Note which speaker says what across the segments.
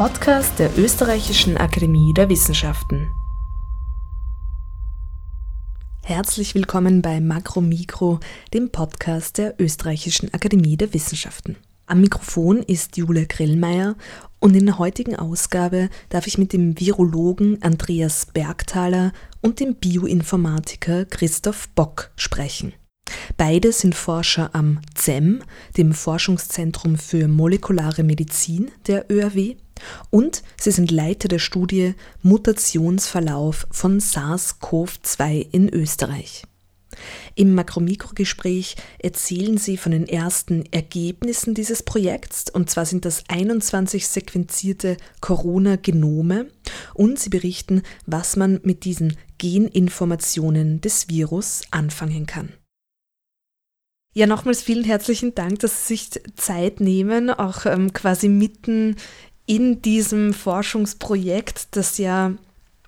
Speaker 1: Podcast der Österreichischen Akademie der Wissenschaften. Herzlich willkommen bei Makro Mikro, dem Podcast der Österreichischen Akademie der Wissenschaften. Am Mikrofon ist Jule Grillmeier und in der heutigen Ausgabe darf ich mit dem Virologen Andreas Bergthaler und dem Bioinformatiker Christoph Bock sprechen. Beide sind Forscher am ZEM, dem Forschungszentrum für molekulare Medizin der ÖRW, und sie sind Leiter der Studie Mutationsverlauf von SARS-CoV-2 in Österreich. Im Makromikro-Gespräch erzählen sie von den ersten Ergebnissen dieses Projekts, und zwar sind das 21 sequenzierte Corona-Genome, und sie berichten, was man mit diesen Geninformationen des Virus anfangen kann. Ja, nochmals vielen herzlichen Dank, dass Sie sich Zeit nehmen, auch ähm, quasi mitten in diesem Forschungsprojekt, das ja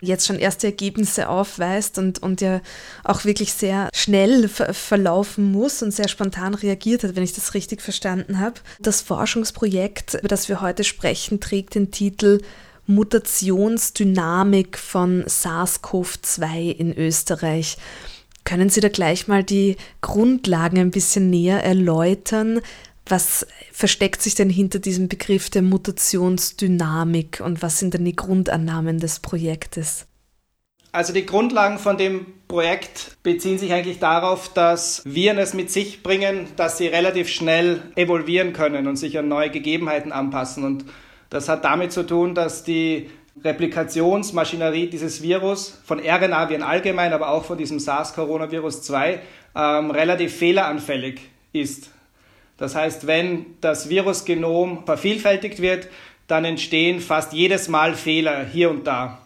Speaker 1: jetzt schon erste Ergebnisse aufweist und, und ja auch wirklich sehr schnell ver verlaufen muss und sehr spontan reagiert hat, wenn ich das richtig verstanden habe. Das Forschungsprojekt, über das wir heute sprechen, trägt den Titel Mutationsdynamik von SARS-CoV-2 in Österreich. Können Sie da gleich mal die Grundlagen ein bisschen näher erläutern? Was versteckt sich denn hinter diesem Begriff der Mutationsdynamik und was sind denn die Grundannahmen des Projektes?
Speaker 2: Also die Grundlagen von dem Projekt beziehen sich eigentlich darauf, dass Viren es mit sich bringen, dass sie relativ schnell evolvieren können und sich an neue Gegebenheiten anpassen. Und das hat damit zu tun, dass die Replikationsmaschinerie dieses Virus, von RNA-Viren allgemein, aber auch von diesem SARS-Coronavirus 2, ähm, relativ fehleranfällig ist. Das heißt, wenn das Virusgenom vervielfältigt wird, dann entstehen fast jedes Mal Fehler hier und da.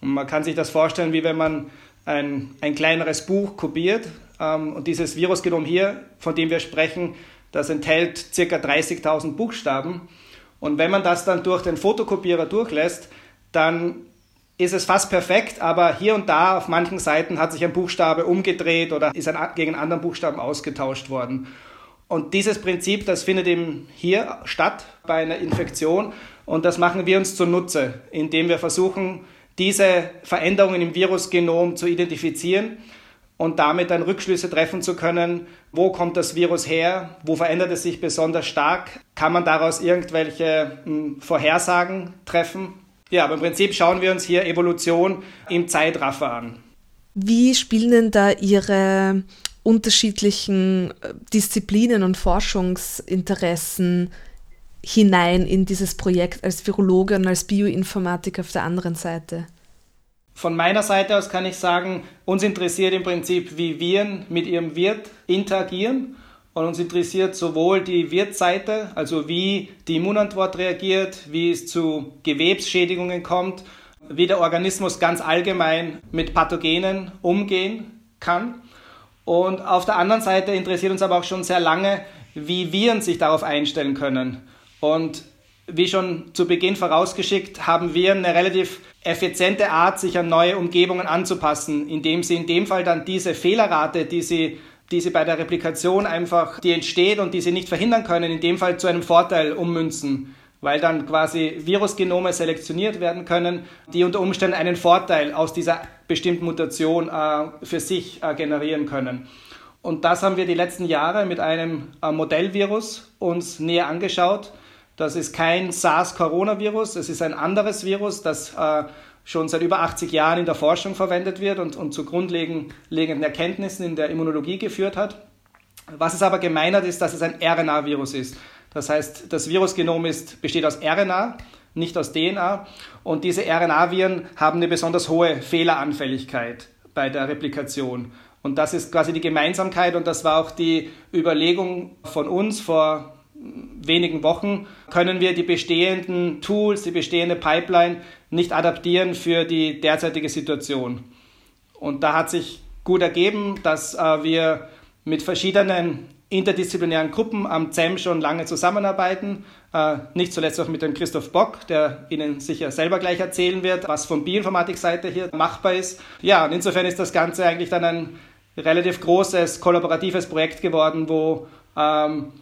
Speaker 2: Und man kann sich das vorstellen, wie wenn man ein, ein kleineres Buch kopiert. Ähm, und dieses Virusgenom hier, von dem wir sprechen, das enthält ca. 30.000 Buchstaben. Und wenn man das dann durch den Fotokopierer durchlässt, dann ist es fast perfekt, aber hier und da auf manchen Seiten hat sich ein Buchstabe umgedreht oder ist ein, gegen einen anderen Buchstaben ausgetauscht worden. Und dieses Prinzip, das findet eben hier statt bei einer Infektion. Und das machen wir uns zunutze, indem wir versuchen, diese Veränderungen im Virusgenom zu identifizieren und damit dann Rückschlüsse treffen zu können, wo kommt das Virus her, wo verändert es sich besonders stark, kann man daraus irgendwelche hm, Vorhersagen treffen? Ja, aber im Prinzip schauen wir uns hier Evolution im Zeitraffer an.
Speaker 1: Wie spielen denn da Ihre unterschiedlichen äh, Disziplinen und Forschungsinteressen hinein in dieses Projekt als Virologe und als Bioinformatiker auf der anderen Seite?
Speaker 2: Von meiner Seite aus kann ich sagen, uns interessiert im Prinzip, wie Viren mit ihrem Wirt interagieren und uns interessiert sowohl die Wirtseite, also wie die Immunantwort reagiert, wie es zu Gewebsschädigungen kommt, wie der Organismus ganz allgemein mit Pathogenen umgehen kann. Und auf der anderen Seite interessiert uns aber auch schon sehr lange, wie Viren sich darauf einstellen können. Und wie schon zu Beginn vorausgeschickt, haben Viren eine relativ effiziente Art, sich an neue Umgebungen anzupassen, indem sie in dem Fall dann diese Fehlerrate, die sie die sie bei der Replikation einfach, die entsteht und die sie nicht verhindern können, in dem Fall zu einem Vorteil ummünzen, weil dann quasi Virusgenome selektioniert werden können, die unter Umständen einen Vorteil aus dieser bestimmten Mutation äh, für sich äh, generieren können. Und das haben wir die letzten Jahre mit einem äh, Modellvirus uns näher angeschaut. Das ist kein SARS-Coronavirus, es ist ein anderes Virus, das äh, schon seit über 80 Jahren in der Forschung verwendet wird und, und zu grundlegenden Erkenntnissen in der Immunologie geführt hat. Was es aber gemein hat, ist, dass es ein RNA-Virus ist. Das heißt, das Virusgenom ist, besteht aus RNA, nicht aus DNA. Und diese RNA-Viren haben eine besonders hohe Fehleranfälligkeit bei der Replikation. Und das ist quasi die Gemeinsamkeit und das war auch die Überlegung von uns vor wenigen Wochen können wir die bestehenden Tools, die bestehende Pipeline nicht adaptieren für die derzeitige Situation. Und da hat sich gut ergeben, dass äh, wir mit verschiedenen interdisziplinären Gruppen am ZEM schon lange zusammenarbeiten. Äh, nicht zuletzt auch mit dem Christoph Bock, der Ihnen sicher selber gleich erzählen wird, was von Bioinformatik-Seite hier machbar ist. Ja, und insofern ist das Ganze eigentlich dann ein relativ großes kollaboratives Projekt geworden, wo ähm,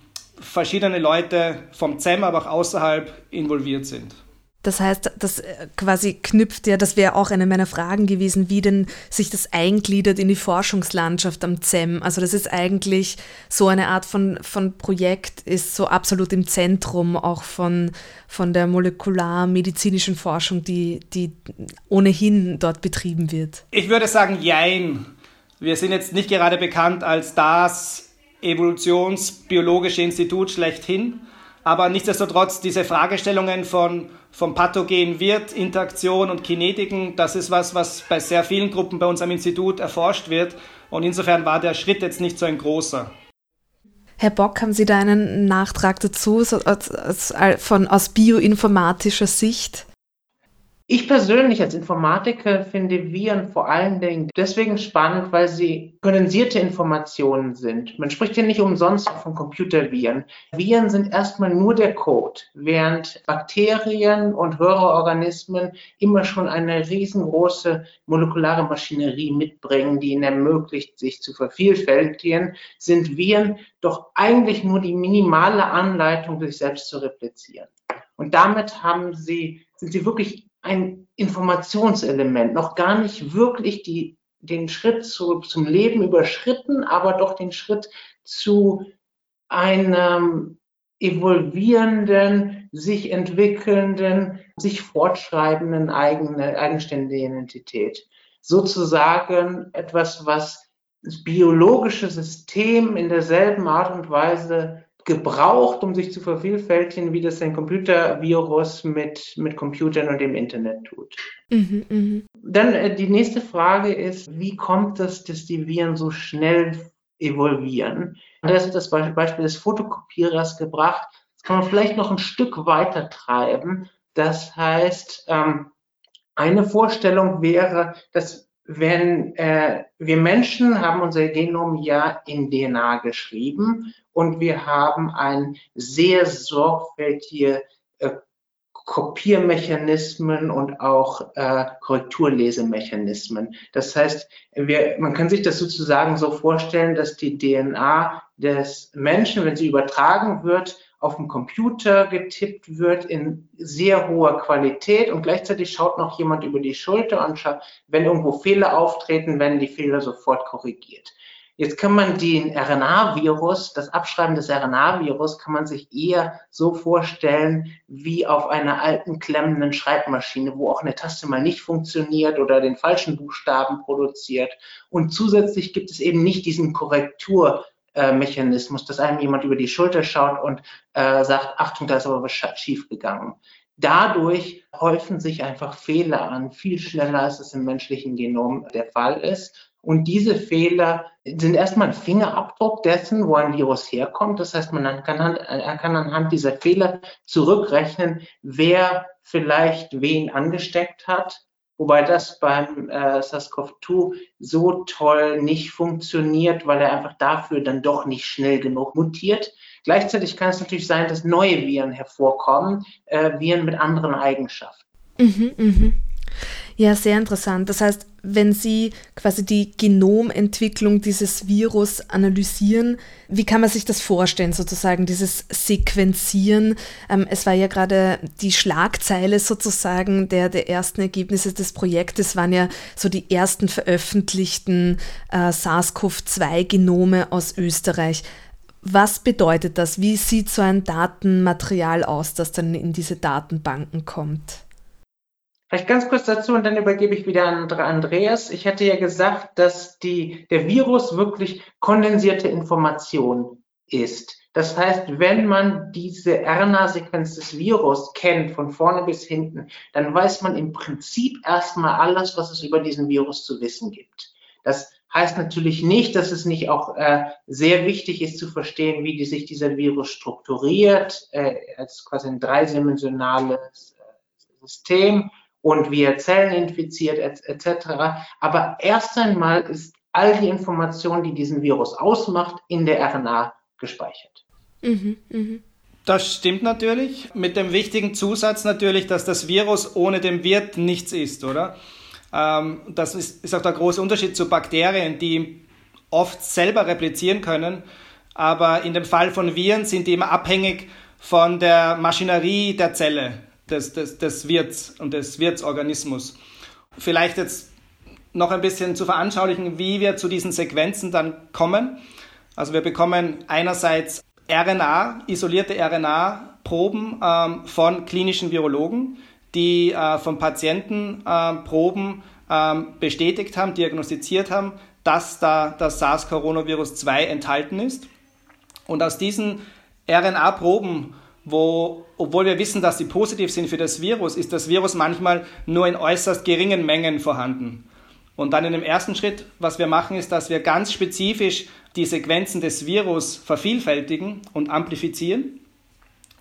Speaker 2: verschiedene Leute vom ZEM, aber auch außerhalb involviert sind.
Speaker 1: Das heißt, das äh, quasi knüpft ja, das wäre auch eine meiner Fragen gewesen, wie denn sich das eingliedert in die Forschungslandschaft am ZEM. Also das ist eigentlich so eine Art von, von Projekt, ist so absolut im Zentrum auch von, von der molekularmedizinischen Forschung, die, die ohnehin dort betrieben wird.
Speaker 2: Ich würde sagen, jein. Wir sind jetzt nicht gerade bekannt als das evolutionsbiologische Institut schlechthin, aber nichtsdestotrotz diese Fragestellungen von, von Pathogen, Wirt, Interaktion und Kinetiken, das ist was, was bei sehr vielen Gruppen bei uns am Institut erforscht wird und insofern war der Schritt jetzt nicht so ein großer.
Speaker 1: Herr Bock, haben Sie da einen Nachtrag dazu so aus, aus, von, aus bioinformatischer Sicht?
Speaker 3: Ich persönlich als Informatiker finde Viren vor allen Dingen deswegen spannend, weil sie kondensierte Informationen sind. Man spricht ja nicht umsonst von Computerviren. Viren sind erstmal nur der Code, während Bakterien und höhere Organismen immer schon eine riesengroße molekulare Maschinerie mitbringen, die ihnen ermöglicht, sich zu vervielfältigen, sind Viren doch eigentlich nur die minimale Anleitung, sich selbst zu replizieren. Und damit haben sie, sind sie wirklich ein Informationselement, noch gar nicht wirklich die, den Schritt zu, zum Leben überschritten, aber doch den Schritt zu einem evolvierenden, sich entwickelnden, sich fortschreibenden eigene, eigenständige Identität. Sozusagen etwas, was das biologische System in derselben Art und Weise gebraucht, um sich zu vervielfältigen, wie das ein Computervirus mit, mit Computern und dem Internet tut. Mhm, mh. Dann äh, die nächste Frage ist, wie kommt es, dass die Viren so schnell evolvieren? Da ist das Beispiel des Fotokopierers gebracht. Das kann man vielleicht noch ein Stück weiter treiben. Das heißt, ähm, eine Vorstellung wäre, dass wenn äh, wir Menschen haben unser Genom ja in DNA geschrieben und wir haben ein sehr sorgfältige äh, Kopiermechanismen und auch äh, Korrekturlesemechanismen. Das heißt, wir, man kann sich das sozusagen so vorstellen, dass die DNA des Menschen, wenn sie übertragen wird, auf dem Computer getippt wird in sehr hoher Qualität und gleichzeitig schaut noch jemand über die Schulter und schaut, wenn irgendwo Fehler auftreten, werden die Fehler sofort korrigiert. Jetzt kann man den RNA-Virus, das Abschreiben des RNA-Virus, kann man sich eher so vorstellen wie auf einer alten klemmenden Schreibmaschine, wo auch eine Taste mal nicht funktioniert oder den falschen Buchstaben produziert. Und zusätzlich gibt es eben nicht diesen Korrektur äh, Mechanismus, dass einem jemand über die Schulter schaut und äh, sagt, Achtung, da ist aber was schief gegangen. Dadurch häufen sich einfach Fehler an, viel schneller als es im menschlichen Genom der Fall ist. Und diese Fehler sind erstmal ein Fingerabdruck dessen, wo ein Virus herkommt. Das heißt, man kann, kann anhand dieser Fehler zurückrechnen, wer vielleicht wen angesteckt hat Wobei das beim äh, SARS-CoV-2 so toll nicht funktioniert, weil er einfach dafür dann doch nicht schnell genug mutiert. Gleichzeitig kann es natürlich sein, dass neue Viren hervorkommen, äh, Viren mit anderen Eigenschaften. Mhm,
Speaker 1: mh. Ja, sehr interessant. Das heißt, wenn Sie quasi die Genomentwicklung dieses Virus analysieren, wie kann man sich das vorstellen, sozusagen, dieses Sequenzieren? Ähm, es war ja gerade die Schlagzeile sozusagen der, der ersten Ergebnisse des Projektes, waren ja so die ersten veröffentlichten äh, SARS-CoV-2-Genome aus Österreich. Was bedeutet das? Wie sieht so ein Datenmaterial aus, das dann in diese Datenbanken kommt?
Speaker 3: Vielleicht ganz kurz dazu und dann übergebe ich wieder an Andreas. Ich hatte ja gesagt, dass die, der Virus wirklich kondensierte Information ist. Das heißt, wenn man diese RNA-Sequenz des Virus kennt, von vorne bis hinten, dann weiß man im Prinzip erstmal alles, was es über diesen Virus zu wissen gibt. Das heißt natürlich nicht, dass es nicht auch äh, sehr wichtig ist zu verstehen, wie die, sich dieser Virus strukturiert, äh, als quasi ein dreidimensionales äh, System und wie er Zellen infiziert etc. Aber erst einmal ist all die Information, die diesen Virus ausmacht, in der RNA gespeichert. Mhm,
Speaker 2: mh. Das stimmt natürlich. Mit dem wichtigen Zusatz natürlich, dass das Virus ohne den Wirt nichts ist, oder? Ähm, das ist, ist auch der große Unterschied zu Bakterien, die oft selber replizieren können. Aber in dem Fall von Viren sind die immer abhängig von der Maschinerie der Zelle. Des, des, des Wirts und des Wirtsorganismus. Vielleicht jetzt noch ein bisschen zu veranschaulichen, wie wir zu diesen Sequenzen dann kommen. Also wir bekommen einerseits RNA, isolierte RNA-Proben ähm, von klinischen Virologen, die äh, von Patienten äh, Proben äh, bestätigt haben, diagnostiziert haben, dass da das SARS-Coronavirus 2 enthalten ist. Und aus diesen RNA-Proben, wo, obwohl wir wissen, dass sie positiv sind für das Virus, ist das Virus manchmal nur in äußerst geringen Mengen vorhanden. Und dann in dem ersten Schritt, was wir machen, ist, dass wir ganz spezifisch die Sequenzen des Virus vervielfältigen und amplifizieren.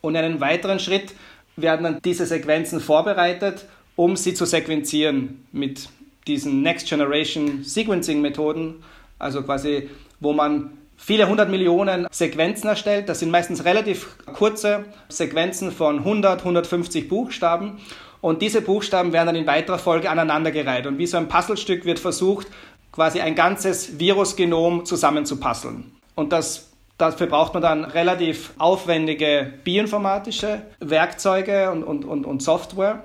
Speaker 2: Und in einem weiteren Schritt werden dann diese Sequenzen vorbereitet, um sie zu sequenzieren mit diesen Next Generation Sequencing Methoden, also quasi, wo man viele hundert Millionen Sequenzen erstellt. Das sind meistens relativ kurze Sequenzen von 100, 150 Buchstaben. Und diese Buchstaben werden dann in weiterer Folge aneinandergereiht. Und wie so ein Puzzlestück wird versucht, quasi ein ganzes Virusgenom zusammenzupasseln. Und das Dafür braucht man dann relativ aufwendige bioinformatische Werkzeuge und, und, und, und Software.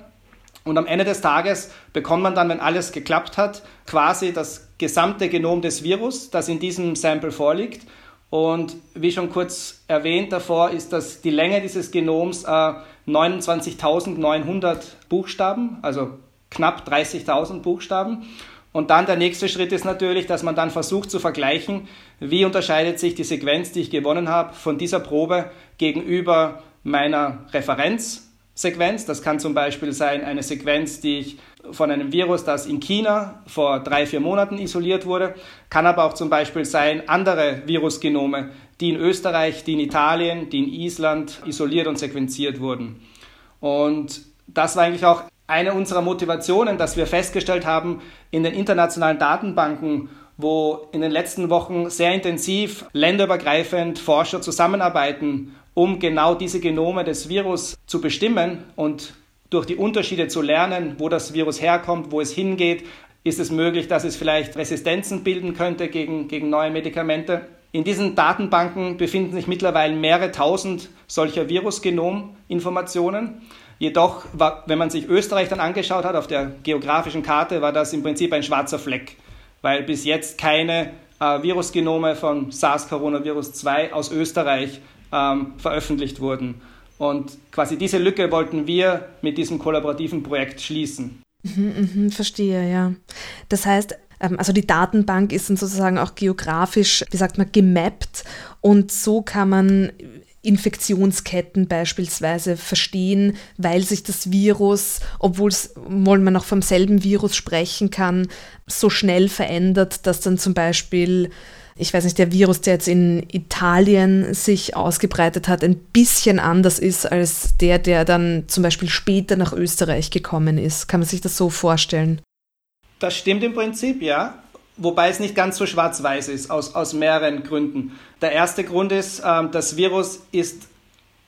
Speaker 2: Und am Ende des Tages bekommt man dann, wenn alles geklappt hat, quasi das gesamte Genom des Virus, das in diesem Sample vorliegt. Und wie schon kurz erwähnt davor, ist dass die Länge dieses Genoms äh, 29.900 Buchstaben, also knapp 30.000 Buchstaben. Und dann der nächste Schritt ist natürlich, dass man dann versucht zu vergleichen, wie unterscheidet sich die Sequenz, die ich gewonnen habe, von dieser Probe gegenüber meiner Referenzsequenz. Das kann zum Beispiel sein eine Sequenz, die ich von einem Virus, das in China vor drei, vier Monaten isoliert wurde, kann aber auch zum Beispiel sein andere Virusgenome, die in Österreich, die in Italien, die in Island isoliert und sequenziert wurden. Und das war eigentlich auch eine unserer Motivationen, dass wir festgestellt haben, in den internationalen Datenbanken, wo in den letzten Wochen sehr intensiv länderübergreifend Forscher zusammenarbeiten, um genau diese Genome des Virus zu bestimmen und durch die Unterschiede zu lernen, wo das Virus herkommt, wo es hingeht, ist es möglich, dass es vielleicht Resistenzen bilden könnte gegen, gegen neue Medikamente. In diesen Datenbanken befinden sich mittlerweile mehrere tausend solcher Virusgenominformationen. Jedoch, war, wenn man sich Österreich dann angeschaut hat auf der geografischen Karte, war das im Prinzip ein schwarzer Fleck, weil bis jetzt keine äh, Virusgenome von SARS-Coronavirus 2 aus Österreich ähm, veröffentlicht wurden. Und quasi diese Lücke wollten wir mit diesem kollaborativen Projekt schließen.
Speaker 1: Mhm, mh, verstehe, ja. Das heißt, ähm, also die Datenbank ist dann sozusagen auch geografisch, wie sagt man, gemappt und so kann man Infektionsketten beispielsweise verstehen, weil sich das Virus, obwohl man noch vom selben Virus sprechen kann, so schnell verändert, dass dann zum Beispiel, ich weiß nicht, der Virus, der jetzt in Italien sich ausgebreitet hat, ein bisschen anders ist als der, der dann zum Beispiel später nach Österreich gekommen ist. Kann man sich das so vorstellen?
Speaker 2: Das stimmt im Prinzip, ja wobei es nicht ganz so schwarz-weiß ist, aus, aus mehreren Gründen. Der erste Grund ist, ähm, das Virus ist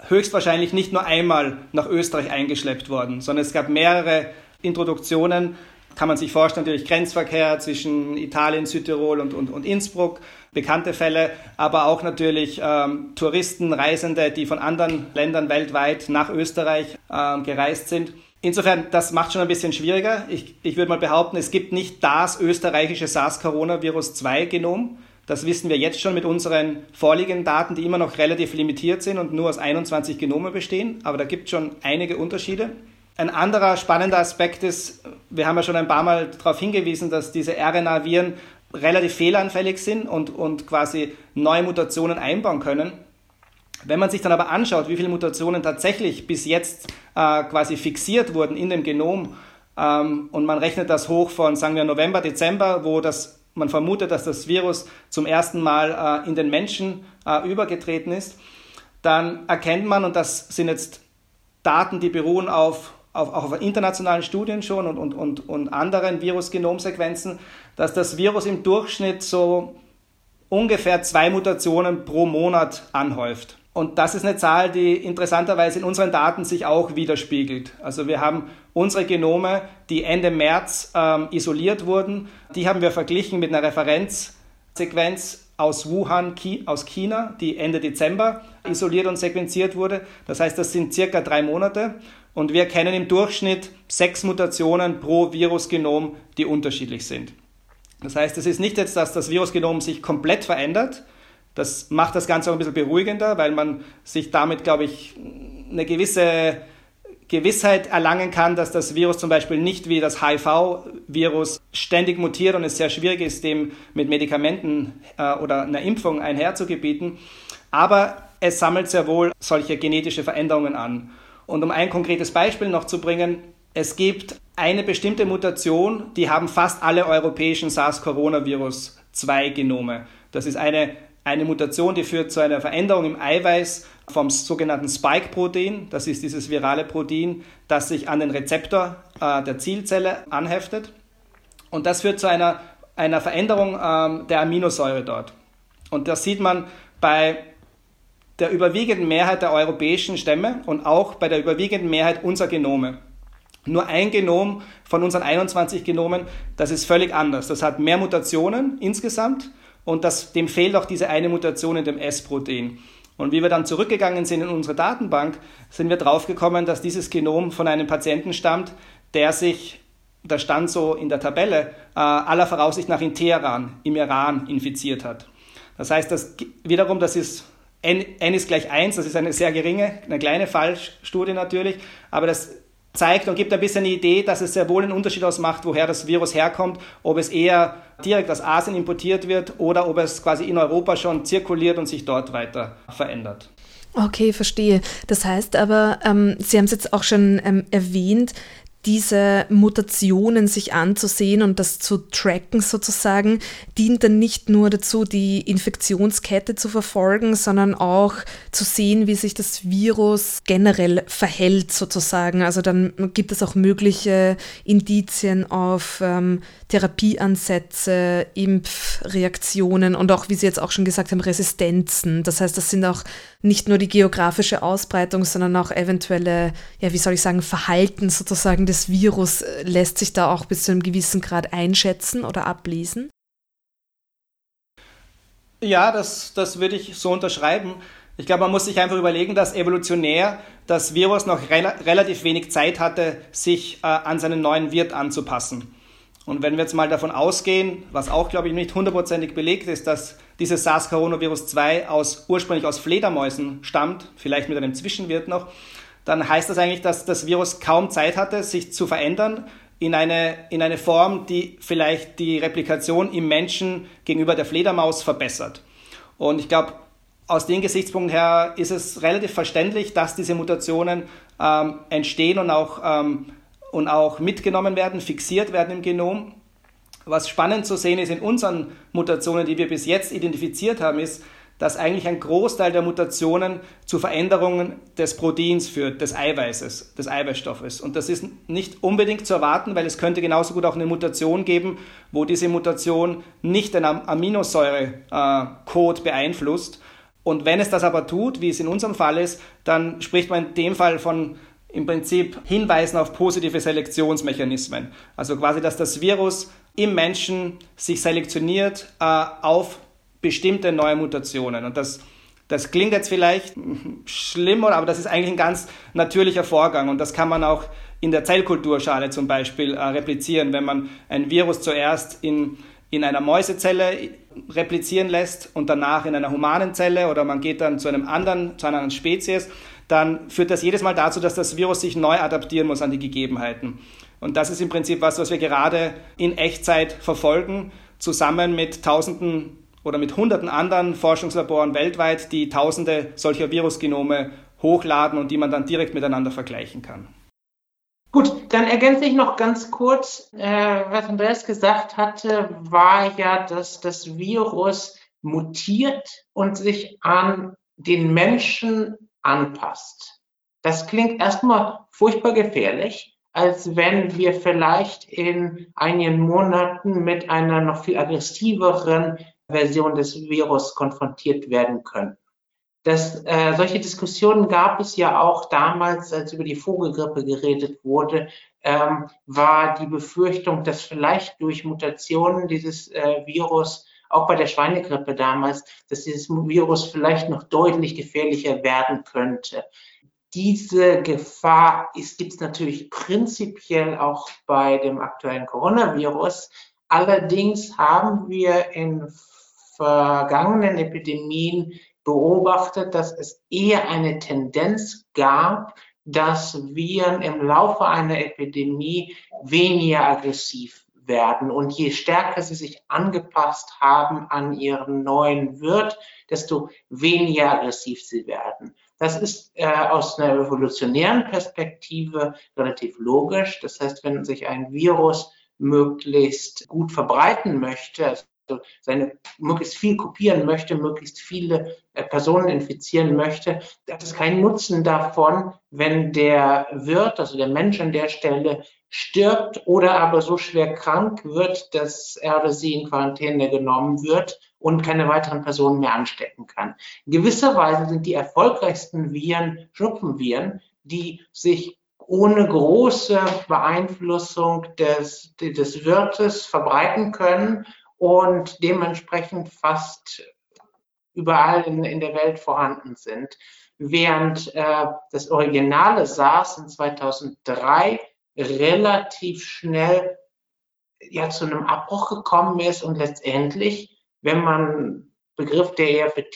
Speaker 2: höchstwahrscheinlich nicht nur einmal nach Österreich eingeschleppt worden, sondern es gab mehrere Introduktionen. Kann man sich vorstellen, natürlich Grenzverkehr zwischen Italien, Südtirol und, und, und Innsbruck, bekannte Fälle, aber auch natürlich ähm, Touristen, Reisende, die von anderen Ländern weltweit nach Österreich ähm, gereist sind. Insofern, das macht schon ein bisschen schwieriger. Ich, ich würde mal behaupten, es gibt nicht das österreichische SARS-Coronavirus-2-Genom. Das wissen wir jetzt schon mit unseren vorliegenden Daten, die immer noch relativ limitiert sind und nur aus 21 Genome bestehen. Aber da gibt es schon einige Unterschiede. Ein anderer spannender Aspekt ist, wir haben ja schon ein paar Mal darauf hingewiesen, dass diese RNA-Viren relativ fehleranfällig sind und, und quasi neue Mutationen einbauen können. Wenn man sich dann aber anschaut, wie viele Mutationen tatsächlich bis jetzt äh, quasi fixiert wurden in dem Genom ähm, und man rechnet das hoch von, sagen wir, November, Dezember, wo das, man vermutet, dass das Virus zum ersten Mal äh, in den Menschen äh, übergetreten ist, dann erkennt man, und das sind jetzt Daten, die beruhen auf, auf, auch auf internationalen Studien schon und, und, und, und anderen Virusgenomsequenzen, dass das Virus im Durchschnitt so ungefähr zwei Mutationen pro Monat anhäuft. Und das ist eine Zahl, die interessanterweise in unseren Daten sich auch widerspiegelt. Also wir haben unsere Genome, die Ende März ähm, isoliert wurden, die haben wir verglichen mit einer Referenzsequenz aus Wuhan, aus China, die Ende Dezember isoliert und sequenziert wurde. Das heißt, das sind circa drei Monate. Und wir kennen im Durchschnitt sechs Mutationen pro Virusgenom, die unterschiedlich sind. Das heißt, es ist nicht jetzt, dass das Virusgenom sich komplett verändert. Das macht das Ganze auch ein bisschen beruhigender, weil man sich damit, glaube ich, eine gewisse Gewissheit erlangen kann, dass das Virus zum Beispiel nicht wie das HIV-Virus ständig mutiert und es sehr schwierig ist, dem mit Medikamenten äh, oder einer Impfung einherzugebieten. Aber es sammelt sehr wohl solche genetische Veränderungen an. Und um ein konkretes Beispiel noch zu bringen, es gibt eine bestimmte Mutation, die haben fast alle europäischen SARS-Coronavirus-2-Genome. Das ist eine, eine Mutation, die führt zu einer Veränderung im Eiweiß vom sogenannten Spike-Protein. Das ist dieses virale Protein, das sich an den Rezeptor äh, der Zielzelle anheftet. Und das führt zu einer, einer Veränderung ähm, der Aminosäure dort. Und das sieht man bei der überwiegenden Mehrheit der europäischen Stämme und auch bei der überwiegenden Mehrheit unserer Genome. Nur ein Genom von unseren 21 Genomen, das ist völlig anders. Das hat mehr Mutationen insgesamt und das, dem fehlt auch diese eine Mutation in dem S-Protein. Und wie wir dann zurückgegangen sind in unsere Datenbank, sind wir draufgekommen, dass dieses Genom von einem Patienten stammt, der sich, da stand so in der Tabelle, äh, aller Voraussicht nach in Teheran, im Iran, infiziert hat. Das heißt, dass wiederum, das ist N, N ist gleich 1, das ist eine sehr geringe, eine kleine Fallstudie natürlich, aber das zeigt und gibt ein bisschen eine Idee, dass es sehr wohl einen Unterschied ausmacht, woher das Virus herkommt, ob es eher direkt aus Asien importiert wird oder ob es quasi in Europa schon zirkuliert und sich dort weiter verändert.
Speaker 1: Okay, verstehe. Das heißt aber, ähm, Sie haben es jetzt auch schon ähm, erwähnt, diese Mutationen sich anzusehen und das zu tracken sozusagen, dient dann nicht nur dazu, die Infektionskette zu verfolgen, sondern auch zu sehen, wie sich das Virus generell verhält sozusagen. Also dann gibt es auch mögliche Indizien auf ähm, Therapieansätze, Impfreaktionen und auch, wie Sie jetzt auch schon gesagt haben, Resistenzen. Das heißt, das sind auch nicht nur die geografische Ausbreitung, sondern auch eventuelle, ja, wie soll ich sagen, Verhalten sozusagen des Virus äh, lässt sich da auch bis zu einem gewissen Grad einschätzen oder ablesen?
Speaker 2: Ja, das, das würde ich so unterschreiben. Ich glaube, man muss sich einfach überlegen, dass evolutionär das Virus noch rel relativ wenig Zeit hatte, sich äh, an seinen neuen Wirt anzupassen. Und wenn wir jetzt mal davon ausgehen, was auch, glaube ich, nicht hundertprozentig belegt ist, dass dieses SARS-Coronavirus 2 aus, ursprünglich aus Fledermäusen stammt, vielleicht mit einem Zwischenwirt noch, dann heißt das eigentlich, dass das Virus kaum Zeit hatte, sich zu verändern in eine, in eine Form, die vielleicht die Replikation im Menschen gegenüber der Fledermaus verbessert. Und ich glaube, aus dem Gesichtspunkt her ist es relativ verständlich, dass diese Mutationen ähm, entstehen und auch ähm, und auch mitgenommen werden, fixiert werden im Genom. Was spannend zu sehen ist in unseren Mutationen, die wir bis jetzt identifiziert haben, ist, dass eigentlich ein Großteil der Mutationen zu Veränderungen des Proteins führt, des Eiweißes, des Eiweißstoffes. Und das ist nicht unbedingt zu erwarten, weil es könnte genauso gut auch eine Mutation geben, wo diese Mutation nicht den Aminosäure-Code beeinflusst. Und wenn es das aber tut, wie es in unserem Fall ist, dann spricht man in dem Fall von im Prinzip hinweisen auf positive Selektionsmechanismen. Also quasi, dass das Virus im Menschen sich selektioniert äh, auf bestimmte neue Mutationen. Und das, das klingt jetzt vielleicht schlimm, aber das ist eigentlich ein ganz natürlicher Vorgang. Und das kann man auch in der Zellkulturschale zum Beispiel äh, replizieren, wenn man ein Virus zuerst in, in einer Mäusezelle replizieren lässt und danach in einer humanen Zelle oder man geht dann zu einem anderen, zu einer anderen Spezies dann führt das jedes Mal dazu, dass das Virus sich neu adaptieren muss an die Gegebenheiten. Und das ist im Prinzip was, was wir gerade in Echtzeit verfolgen, zusammen mit Tausenden oder mit Hunderten anderen Forschungslaboren weltweit, die Tausende solcher Virusgenome hochladen und die man dann direkt miteinander vergleichen kann.
Speaker 3: Gut, dann ergänze ich noch ganz kurz, äh, was Andreas gesagt hatte, war ja, dass das Virus mutiert und sich an den Menschen anpasst. Das klingt erstmal furchtbar gefährlich, als wenn wir vielleicht in einigen Monaten mit einer noch viel aggressiveren Version des Virus konfrontiert werden können. Das, äh, solche Diskussionen gab es ja auch damals, als über die Vogelgrippe geredet wurde, ähm, war die Befürchtung, dass vielleicht durch Mutationen dieses äh, Virus auch bei der Schweinegrippe damals, dass dieses Virus vielleicht noch deutlich gefährlicher werden könnte. diese Gefahr gibt es natürlich prinzipiell auch bei dem aktuellen Coronavirus. Allerdings haben wir in vergangenen Epidemien beobachtet, dass es eher eine Tendenz gab, dass Viren im Laufe einer Epidemie weniger aggressiv werden. Und je stärker sie sich angepasst haben an ihren neuen Wirt, desto weniger aggressiv sie werden. Das ist äh, aus einer evolutionären Perspektive relativ logisch. Das heißt, wenn sich ein Virus möglichst gut verbreiten möchte, also seine möglichst viel kopieren möchte, möglichst viele äh, Personen infizieren möchte, hat es keinen Nutzen davon, wenn der Wirt, also der Mensch an der Stelle stirbt oder aber so schwer krank wird, dass er oder sie in Quarantäne genommen wird und keine weiteren Personen mehr anstecken kann. In gewisser Weise sind die erfolgreichsten Viren Schnupfenviren, die sich ohne große Beeinflussung des, des Wirtes verbreiten können und dementsprechend fast überall in, in der Welt vorhanden sind. Während äh, das originale SARS in 2003 relativ schnell ja zu einem Abbruch gekommen ist und letztendlich, wenn man Begriff, der eher für,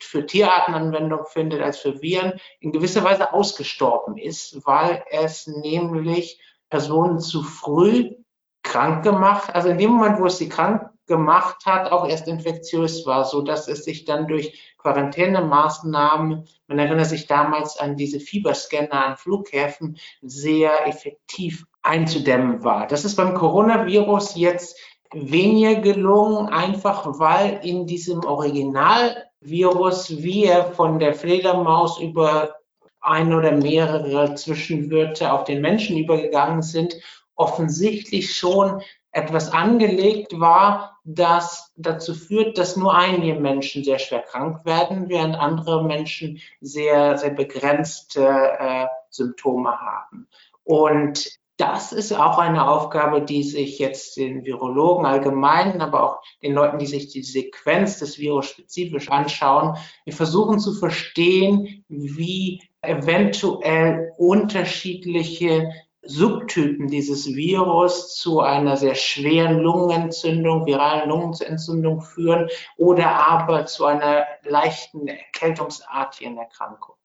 Speaker 3: für Tierartenanwendung findet als für Viren, in gewisser Weise ausgestorben ist, weil es nämlich Personen zu früh krank gemacht, also in dem Moment, wo es sie krank gemacht hat, auch erst infektiös war, so dass es sich dann durch Quarantänemaßnahmen, man erinnert sich damals an diese Fieberscanner an Flughäfen, sehr effektiv einzudämmen war. Das ist beim Coronavirus jetzt weniger gelungen, einfach weil in diesem Originalvirus, wie er von der Fledermaus über ein oder mehrere Zwischenwirte auf den Menschen übergegangen sind, offensichtlich schon etwas angelegt war, das dazu führt, dass nur einige Menschen sehr schwer krank werden, während andere Menschen sehr, sehr begrenzte äh, Symptome haben. Und das ist auch eine Aufgabe, die sich jetzt den Virologen allgemein, aber auch den Leuten, die sich die Sequenz des Virus spezifisch anschauen, wir versuchen zu verstehen, wie eventuell unterschiedliche Subtypen dieses Virus zu einer sehr schweren Lungenentzündung, viralen Lungenentzündung führen oder aber zu einer leichten erkältungsartigen Erkrankung.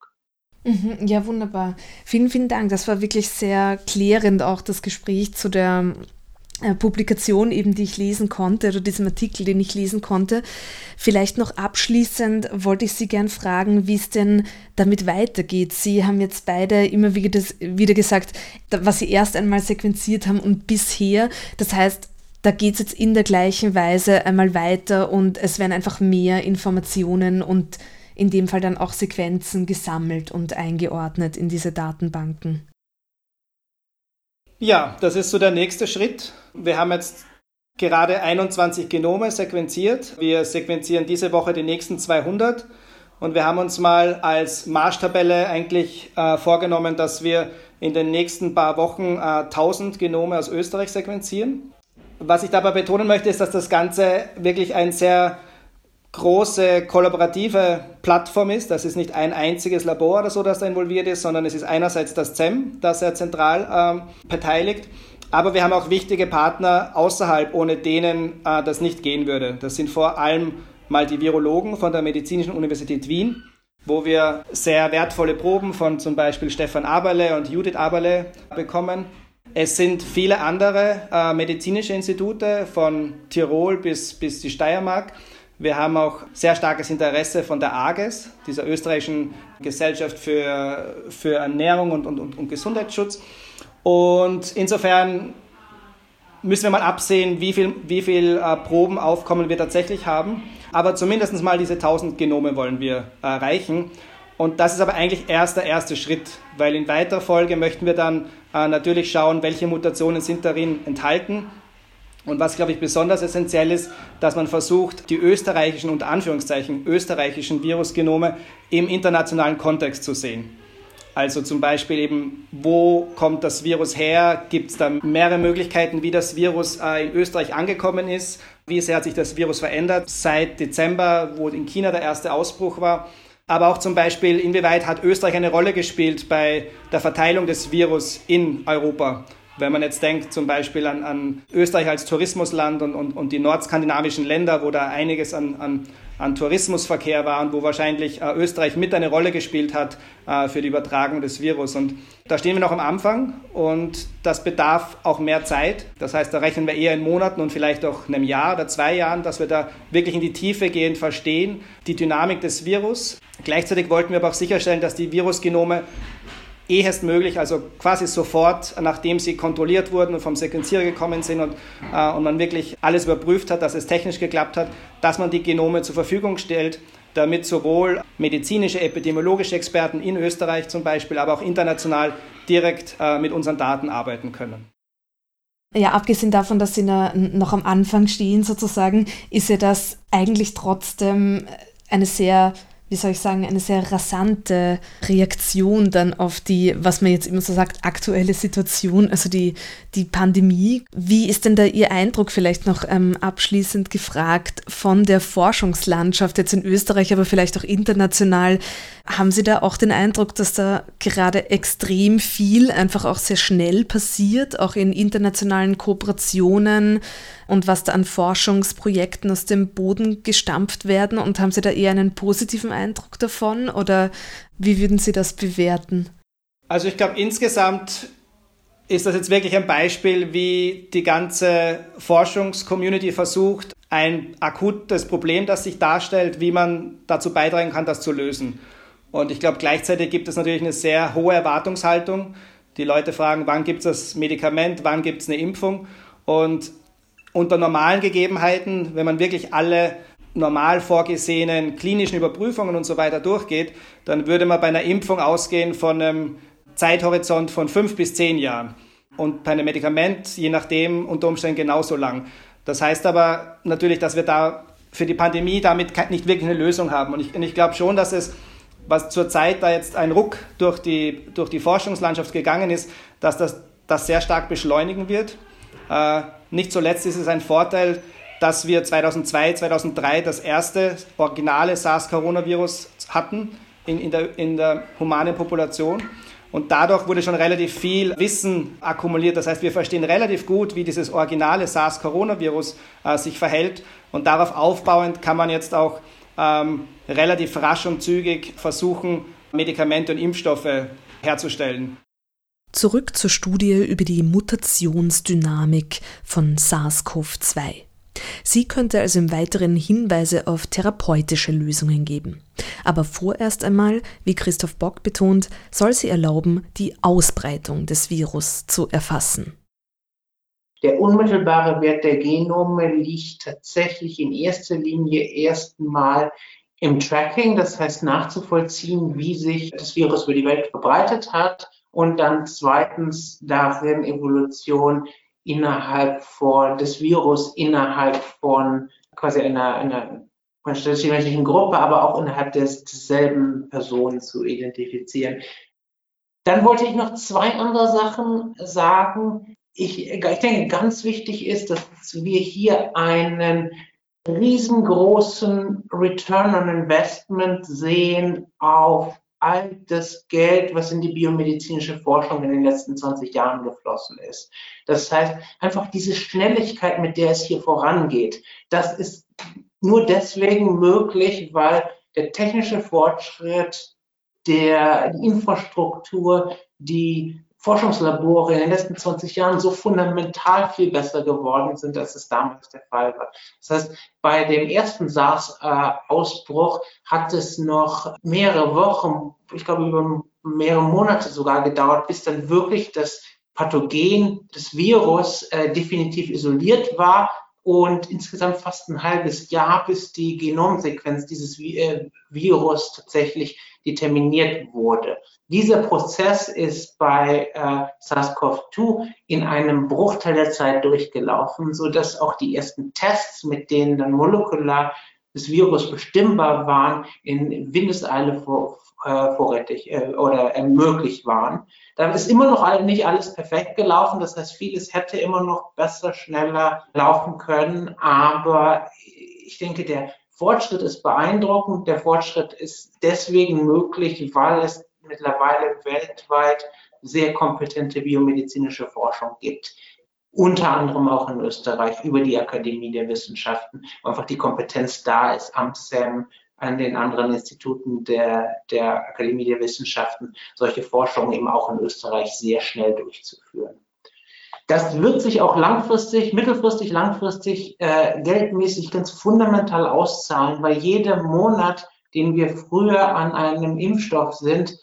Speaker 1: Mhm, ja, wunderbar. Vielen, vielen Dank. Das war wirklich sehr klärend, auch das Gespräch zu der Publikation eben, die ich lesen konnte, oder diesem Artikel, den ich lesen konnte. Vielleicht noch abschließend wollte ich Sie gern fragen, wie es denn damit weitergeht. Sie haben jetzt beide immer wieder, wieder gesagt, was Sie erst einmal sequenziert haben und bisher. Das heißt, da geht es jetzt in der gleichen Weise einmal weiter und es werden einfach mehr Informationen und in dem Fall dann auch Sequenzen gesammelt und eingeordnet in diese Datenbanken.
Speaker 2: Ja, das ist so der nächste Schritt. Wir haben jetzt gerade 21 Genome sequenziert. Wir sequenzieren diese Woche die nächsten 200 und wir haben uns mal als Marschtabelle eigentlich äh, vorgenommen, dass wir in den nächsten paar Wochen äh, 1000 Genome aus Österreich sequenzieren. Was ich dabei betonen möchte, ist, dass das Ganze wirklich ein sehr große kollaborative Plattform ist. Das ist nicht ein einziges Labor oder so, das da involviert ist, sondern es ist einerseits das CEM, das er zentral ähm, beteiligt. Aber wir haben auch wichtige Partner außerhalb, ohne denen äh, das nicht gehen würde. Das sind vor allem mal die Virologen von der Medizinischen Universität Wien, wo wir sehr wertvolle Proben von zum Beispiel Stefan Aberle und Judith Aberle bekommen. Es sind viele andere äh, medizinische Institute von Tirol bis, bis die Steiermark wir haben auch sehr starkes Interesse von der AGES, dieser österreichischen Gesellschaft für, für Ernährung und, und, und Gesundheitsschutz. Und insofern müssen wir mal absehen, wie viel, wie viel äh, Probenaufkommen wir tatsächlich haben. Aber zumindest mal diese 1000 Genome wollen wir erreichen. Und das ist aber eigentlich erst der erste Schritt, weil in weiterer Folge möchten wir dann äh, natürlich schauen, welche Mutationen sind darin enthalten und was, glaube ich, besonders essentiell ist, dass man versucht, die österreichischen, unter Anführungszeichen, österreichischen Virusgenome im internationalen Kontext zu sehen. Also zum Beispiel eben, wo kommt das Virus her? Gibt es da mehrere Möglichkeiten, wie das Virus äh, in Österreich angekommen ist? Wie sehr hat sich das Virus verändert seit Dezember, wo in China der erste Ausbruch war? aber auch zum Beispiel, inwieweit hat Österreich eine Rolle gespielt bei der Verteilung des Virus in Europa. Wenn man jetzt denkt zum Beispiel an, an Österreich als Tourismusland und, und, und die nordskandinavischen Länder, wo da einiges an, an, an Tourismusverkehr war und wo wahrscheinlich äh, Österreich mit eine Rolle gespielt hat äh, für die Übertragung des Virus. Und da stehen wir noch am Anfang und das bedarf auch mehr Zeit. Das heißt, da rechnen wir eher in Monaten und vielleicht auch einem Jahr oder zwei Jahren, dass wir da wirklich in die Tiefe gehend verstehen, die Dynamik des Virus. Gleichzeitig wollten wir aber auch sicherstellen, dass die Virusgenome ehestmöglich, also quasi sofort, nachdem sie kontrolliert wurden und vom Sequenzierer gekommen sind und, äh, und man wirklich alles überprüft hat, dass es technisch geklappt hat, dass man die Genome zur Verfügung stellt, damit sowohl medizinische, epidemiologische Experten in Österreich zum Beispiel, aber auch international direkt äh, mit unseren Daten arbeiten können.
Speaker 1: Ja, abgesehen davon, dass Sie noch am Anfang stehen sozusagen, ist ja das eigentlich trotzdem eine sehr wie soll ich sagen, eine sehr rasante Reaktion dann auf die, was man jetzt immer so sagt, aktuelle Situation, also die, die Pandemie. Wie ist denn da Ihr Eindruck vielleicht noch ähm, abschließend gefragt von der Forschungslandschaft jetzt in Österreich, aber vielleicht auch international? Haben Sie da auch den Eindruck, dass da gerade extrem viel einfach auch sehr schnell passiert, auch in internationalen Kooperationen? und was da an Forschungsprojekten aus dem Boden gestampft werden? Und haben Sie da eher einen positiven Eindruck davon oder wie würden Sie das bewerten?
Speaker 2: Also ich glaube, insgesamt ist das jetzt wirklich ein Beispiel, wie die ganze Forschungscommunity versucht, ein akutes Problem, das sich darstellt, wie man dazu beitragen kann, das zu lösen. Und ich glaube, gleichzeitig gibt es natürlich eine sehr hohe Erwartungshaltung. Die Leute fragen, wann gibt es das Medikament, wann gibt es eine Impfung. Und unter normalen Gegebenheiten, wenn man wirklich alle normal vorgesehenen klinischen Überprüfungen und so weiter durchgeht, dann würde man bei einer Impfung ausgehen von einem Zeithorizont von fünf bis zehn Jahren. Und bei einem Medikament, je nachdem, unter Umständen genauso lang. Das heißt aber natürlich, dass wir da für die Pandemie damit nicht wirklich eine Lösung haben. Und ich, ich glaube schon, dass es, was zurzeit da jetzt ein Ruck durch die, durch die Forschungslandschaft gegangen ist, dass das, das sehr stark beschleunigen wird. Äh, nicht zuletzt ist es ein Vorteil, dass wir 2002, 2003 das erste originale SARS-Coronavirus hatten in, in, der, in der humanen Population. Und dadurch wurde schon relativ viel Wissen akkumuliert. Das heißt, wir verstehen relativ gut, wie dieses originale SARS-Coronavirus äh, sich verhält. Und darauf aufbauend kann man jetzt auch ähm, relativ rasch und zügig versuchen, Medikamente und Impfstoffe herzustellen.
Speaker 1: Zurück zur Studie über die Mutationsdynamik von SARS-CoV-2. Sie könnte also im Weiteren Hinweise auf therapeutische Lösungen geben. Aber vorerst einmal, wie Christoph Bock betont, soll sie erlauben, die Ausbreitung des Virus zu erfassen.
Speaker 3: Der unmittelbare Wert der Genome liegt tatsächlich in erster Linie erstmal im Tracking, das heißt nachzuvollziehen, wie sich das Virus über die Welt verbreitet hat und dann zweitens darin Evolution innerhalb von des Virus innerhalb von quasi einer, einer menschlichen Gruppe, aber auch innerhalb des, desselben Personen zu identifizieren. Dann wollte ich noch zwei andere Sachen sagen. Ich, ich denke, ganz wichtig ist, dass wir hier einen riesengroßen Return on Investment sehen auf all das Geld, was in die biomedizinische Forschung in den letzten 20 Jahren geflossen ist. Das heißt, einfach diese Schnelligkeit, mit der es hier vorangeht, das ist nur deswegen möglich, weil der technische Fortschritt, der, Infrastruktur, die Forschungslabore in den letzten 20 Jahren so fundamental viel besser geworden sind, als es damals der Fall war. Das heißt, bei dem ersten SARS-Ausbruch hat es noch mehrere Wochen, ich glaube über mehrere Monate sogar gedauert, bis dann wirklich das Pathogen des Virus äh, definitiv isoliert war und insgesamt fast ein halbes Jahr, bis die Genomsequenz dieses äh, Virus tatsächlich determiniert wurde. Dieser Prozess ist bei äh, SARS-CoV-2 in einem Bruchteil der Zeit durchgelaufen, so dass auch die ersten Tests, mit denen dann molekular das Virus bestimmbar waren, in Windeseile vor, äh, vorrätig äh, oder ermöglicht waren. Da ist immer noch nicht alles perfekt gelaufen. Das heißt, vieles hätte immer noch besser, schneller laufen können. Aber ich denke, der Fortschritt ist beeindruckend. Der Fortschritt ist deswegen möglich, weil es mittlerweile weltweit sehr kompetente biomedizinische Forschung gibt. Unter anderem auch in Österreich über die Akademie der Wissenschaften, wo einfach die Kompetenz da ist, am SAM, an den anderen Instituten der, der Akademie der Wissenschaften, solche Forschungen eben auch in Österreich sehr schnell durchzuführen. Das wird sich auch langfristig, mittelfristig, langfristig äh, geldmäßig ganz fundamental auszahlen, weil jeder Monat, den wir früher an einem Impfstoff sind,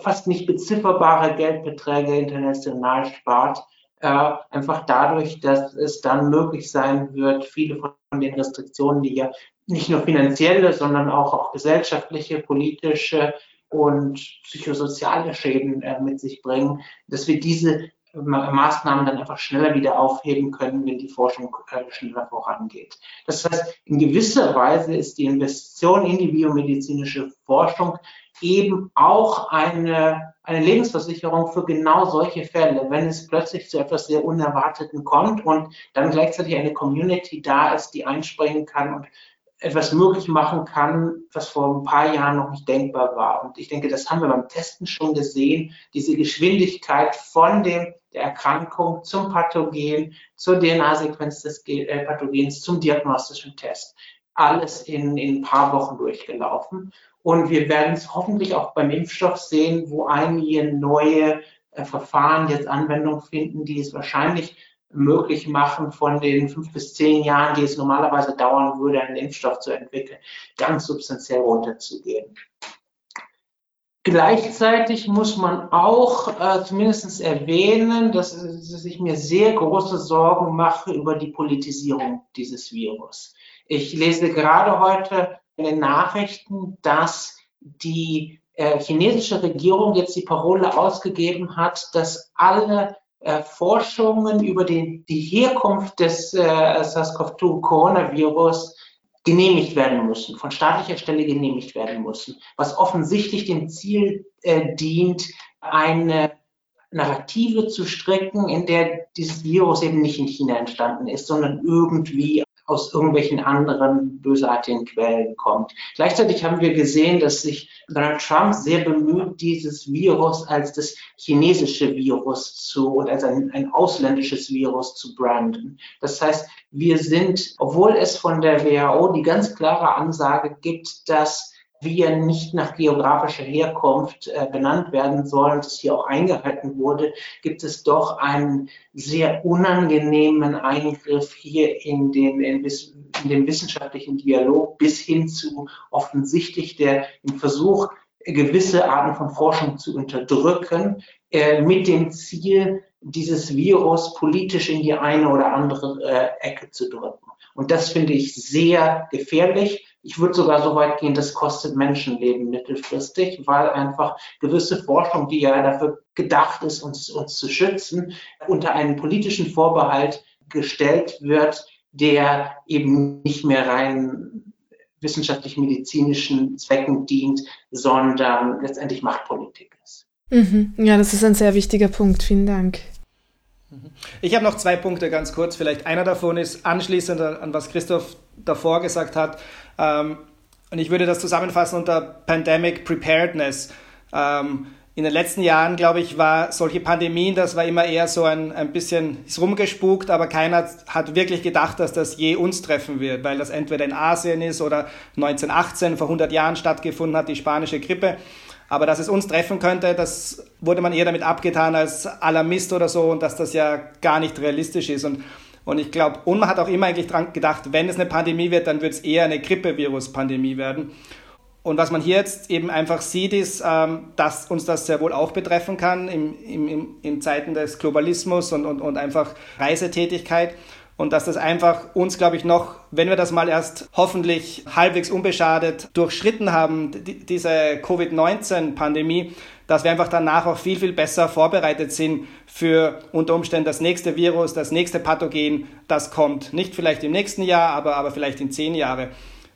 Speaker 3: fast nicht bezifferbare Geldbeträge international spart. Äh, einfach dadurch, dass es dann möglich sein wird, viele von den Restriktionen, die ja nicht nur finanzielle, sondern auch, auch gesellschaftliche, politische und psychosoziale Schäden äh, mit sich bringen, dass wir diese Maßnahmen dann einfach schneller wieder aufheben können, wenn die Forschung äh, schneller vorangeht. Das heißt, in gewisser Weise ist die Investition in die biomedizinische Forschung eben auch eine, eine Lebensversicherung für genau solche Fälle, wenn es plötzlich zu etwas sehr Unerwarteten kommt und dann gleichzeitig eine Community da ist, die einspringen kann und etwas möglich machen kann, was vor ein paar Jahren noch nicht denkbar war. Und ich denke, das haben wir beim Testen schon gesehen, diese Geschwindigkeit von dem, der Erkrankung zum Pathogen, zur DNA-Sequenz des äh, Pathogens, zum diagnostischen Test. Alles in, in ein paar Wochen durchgelaufen. Und wir werden es hoffentlich auch beim Impfstoff sehen, wo einige neue äh, Verfahren jetzt Anwendung finden, die es wahrscheinlich möglich machen, von den fünf bis zehn Jahren, die es normalerweise dauern würde, einen Impfstoff zu entwickeln, ganz substanziell runterzugehen. Gleichzeitig muss man auch äh, zumindest erwähnen, dass, dass ich mir sehr große Sorgen mache über die Politisierung dieses Virus. Ich lese gerade heute in den Nachrichten, dass die äh, chinesische Regierung jetzt die Parole ausgegeben hat, dass alle Forschungen über die, die Herkunft des äh, SARS-CoV-2-Coronavirus genehmigt werden müssen, von staatlicher Stelle genehmigt werden müssen, was offensichtlich dem Ziel äh, dient, eine Narrative zu strecken, in der dieses Virus eben nicht in China entstanden ist, sondern irgendwie aus irgendwelchen anderen bösartigen Quellen kommt. Gleichzeitig haben wir gesehen, dass sich Donald Trump sehr bemüht, dieses Virus als das chinesische Virus zu und als ein, ein ausländisches Virus zu branden. Das heißt, wir sind, obwohl es von der WHO die ganz klare Ansage gibt, dass wir nicht nach geografischer Herkunft äh, benannt werden sollen, das hier auch eingehalten wurde, gibt es doch einen sehr unangenehmen Eingriff hier in den, in, in den wissenschaftlichen Dialog bis hin zu offensichtlich der im Versuch, gewisse Arten von Forschung zu unterdrücken, äh, mit dem Ziel, dieses Virus politisch in die eine oder andere äh, Ecke zu drücken. Und das finde ich sehr gefährlich. Ich würde sogar so weit gehen, das kostet Menschenleben mittelfristig, weil einfach gewisse Forschung, die ja dafür gedacht ist, uns, uns zu schützen, unter einen politischen Vorbehalt gestellt wird, der eben nicht mehr rein wissenschaftlich-medizinischen Zwecken dient, sondern letztendlich Machtpolitik ist.
Speaker 1: Mhm. Ja, das ist ein sehr wichtiger Punkt. Vielen Dank.
Speaker 2: Ich habe noch zwei Punkte ganz kurz. Vielleicht einer davon ist anschließend an was Christoph davor gesagt hat. Ähm, und ich würde das zusammenfassen unter Pandemic Preparedness. Ähm, in den letzten Jahren, glaube ich, war solche Pandemien, das war immer eher so ein, ein bisschen ist rumgespukt, aber keiner hat wirklich gedacht, dass das je uns treffen wird, weil das entweder in Asien ist oder 1918 vor 100 Jahren stattgefunden hat, die spanische Grippe. Aber dass es uns treffen könnte, das wurde man eher damit abgetan als Alarmist oder so und dass das ja gar nicht realistisch ist. Und, und ich glaube, und man hat auch immer eigentlich dran gedacht, wenn es eine Pandemie wird, dann wird es eher eine Grippevirus-Pandemie werden. Und was man hier jetzt eben einfach sieht, ist, ähm, dass uns das sehr wohl auch betreffen kann im, im, in Zeiten des Globalismus und, und, und einfach Reisetätigkeit und dass das einfach uns, glaube ich, noch, wenn wir das mal erst hoffentlich halbwegs unbeschadet durchschritten haben, die, diese Covid-19-Pandemie, dass wir einfach danach auch viel, viel besser vorbereitet sind für unter Umständen das nächste Virus, das nächste Pathogen, das kommt. Nicht vielleicht im nächsten Jahr, aber, aber vielleicht in zehn Jahre.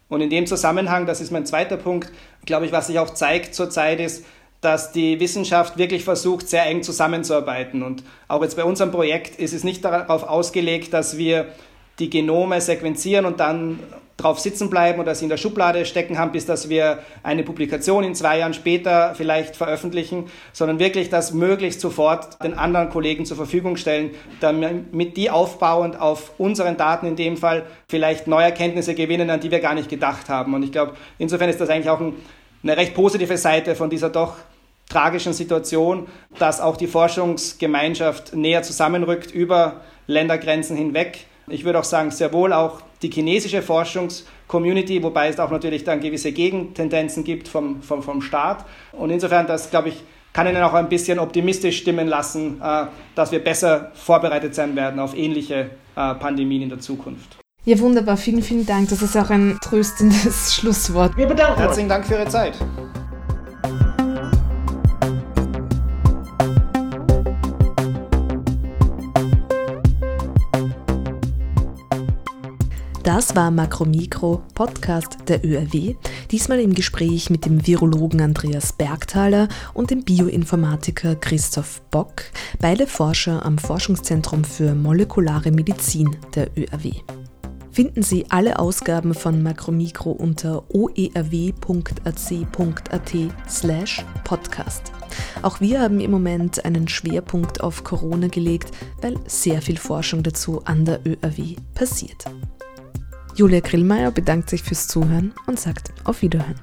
Speaker 2: Und in dem Zusammenhang, das ist mein zweiter Punkt, glaube ich, was sich auch zeigt zurzeit ist, dass die Wissenschaft wirklich versucht, sehr eng zusammenzuarbeiten. Und auch jetzt bei unserem Projekt ist es nicht darauf ausgelegt, dass wir die Genome sequenzieren und dann drauf sitzen bleiben oder sie in der Schublade stecken haben, bis dass wir eine Publikation in zwei Jahren später vielleicht veröffentlichen, sondern wirklich das möglichst sofort den anderen Kollegen zur Verfügung stellen, damit die aufbauend auf unseren Daten in dem Fall vielleicht neue Erkenntnisse gewinnen, an die wir gar nicht gedacht haben. Und ich glaube, insofern ist das eigentlich auch ein, eine recht positive Seite von dieser doch tragischen Situation, dass auch die Forschungsgemeinschaft näher zusammenrückt über Ländergrenzen hinweg. Ich würde auch sagen, sehr wohl auch die chinesische Forschungscommunity, wobei es auch natürlich dann gewisse Gegentendenzen gibt vom, vom, vom Staat. Und insofern, das glaube ich, kann Ihnen auch ein bisschen optimistisch stimmen lassen, äh, dass wir besser vorbereitet sein werden auf ähnliche äh, Pandemien in der Zukunft.
Speaker 1: Ja, wunderbar. Vielen, vielen Dank. Das ist auch ein tröstendes Schlusswort.
Speaker 2: Wir bedanken uns. Herzlichen Dank für Ihre Zeit.
Speaker 1: Das war Makromikro, Podcast der ÖRW, diesmal im Gespräch mit dem Virologen Andreas Bergthaler und dem Bioinformatiker Christoph Bock, beide Forscher am Forschungszentrum für molekulare Medizin der ÖRW. Finden Sie alle Ausgaben von Makromikro unter oerw.ac.at slash podcast. Auch wir haben im Moment einen Schwerpunkt auf Corona gelegt, weil sehr viel Forschung dazu an der ÖRW passiert. Julia Grillmeier bedankt sich fürs Zuhören und sagt auf Wiederhören.